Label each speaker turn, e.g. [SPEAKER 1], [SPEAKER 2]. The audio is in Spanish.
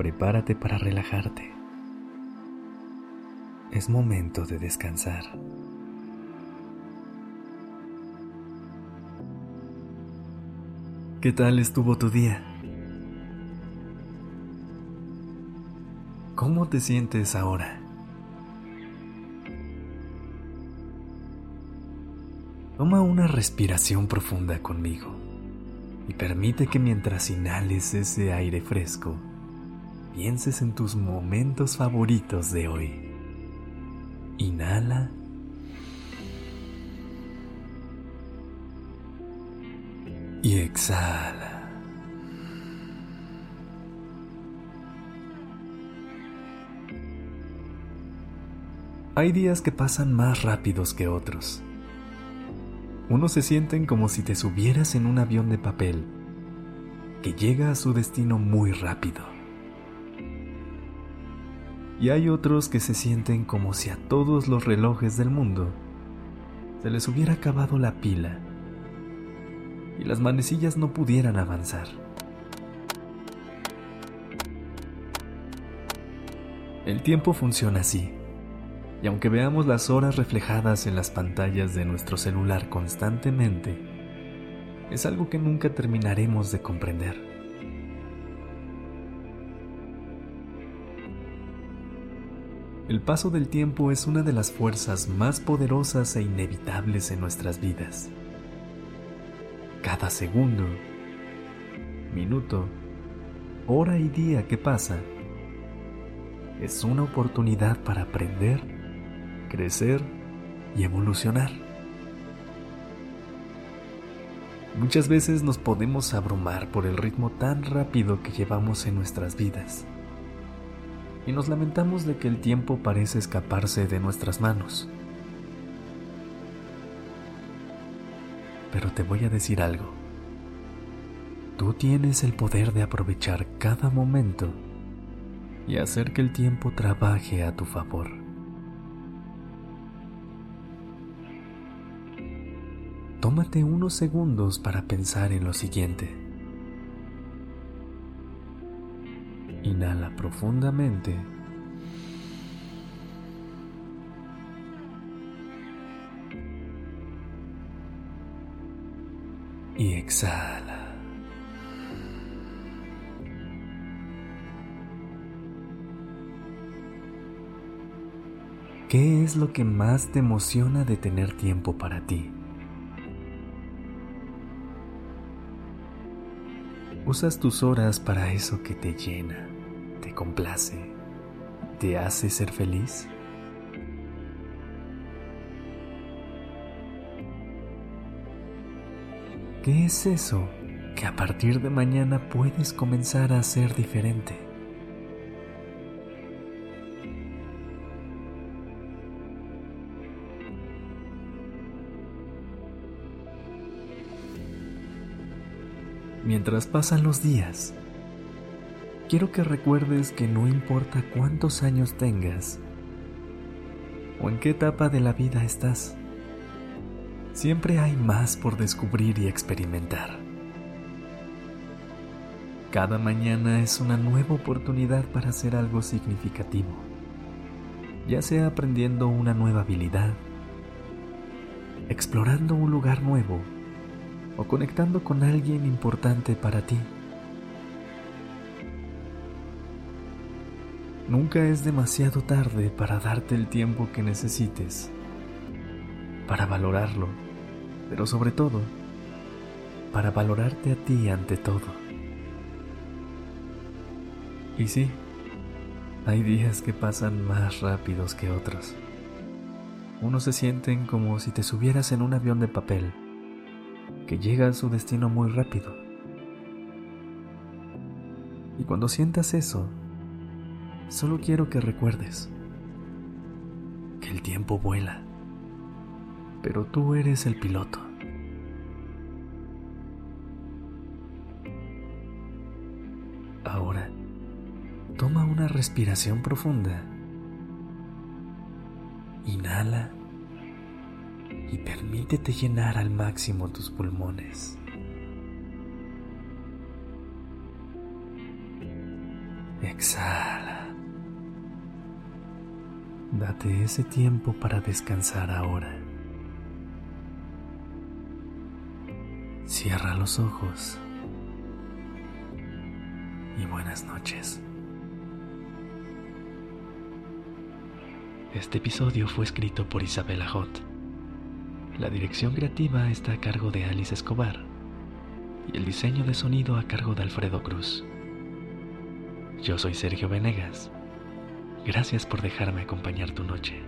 [SPEAKER 1] Prepárate para relajarte. Es momento de descansar. ¿Qué tal estuvo tu día? ¿Cómo te sientes ahora? Toma una respiración profunda conmigo y permite que mientras inhales ese aire fresco, pienses en tus momentos favoritos de hoy. Inhala. Y exhala. Hay días que pasan más rápidos que otros. Unos se sienten como si te subieras en un avión de papel que llega a su destino muy rápido. Y hay otros que se sienten como si a todos los relojes del mundo se les hubiera acabado la pila y las manecillas no pudieran avanzar. El tiempo funciona así, y aunque veamos las horas reflejadas en las pantallas de nuestro celular constantemente, es algo que nunca terminaremos de comprender. El paso del tiempo es una de las fuerzas más poderosas e inevitables en nuestras vidas. Cada segundo, minuto, hora y día que pasa es una oportunidad para aprender, crecer y evolucionar. Muchas veces nos podemos abrumar por el ritmo tan rápido que llevamos en nuestras vidas y nos lamentamos de que el tiempo parece escaparse de nuestras manos. Pero te voy a decir algo. Tú tienes el poder de aprovechar cada momento y hacer que el tiempo trabaje a tu favor. Tómate unos segundos para pensar en lo siguiente. Inhala profundamente. Y exhala. ¿Qué es lo que más te emociona de tener tiempo para ti? Usas tus horas para eso que te llena, te complace, te hace ser feliz. ¿Qué es eso que a partir de mañana puedes comenzar a hacer diferente? Mientras pasan los días, quiero que recuerdes que no importa cuántos años tengas o en qué etapa de la vida estás, siempre hay más por descubrir y experimentar. Cada mañana es una nueva oportunidad para hacer algo significativo, ya sea aprendiendo una nueva habilidad, explorando un lugar nuevo, o conectando con alguien importante para ti. Nunca es demasiado tarde para darte el tiempo que necesites, para valorarlo, pero sobre todo, para valorarte a ti ante todo. Y sí, hay días que pasan más rápidos que otros. Unos se sienten como si te subieras en un avión de papel que llega a su destino muy rápido. Y cuando sientas eso, Solo quiero que recuerdes que el tiempo vuela, pero tú eres el piloto. Ahora, toma una respiración profunda. Inhala y permítete llenar al máximo tus pulmones. Exhala. Date ese tiempo para descansar ahora. Cierra los ojos y buenas noches. Este episodio fue escrito por Isabela Hot. La dirección creativa está a cargo de Alice Escobar y el diseño de sonido a cargo de Alfredo Cruz. Yo soy Sergio Venegas. Gracias por dejarme acompañar tu noche.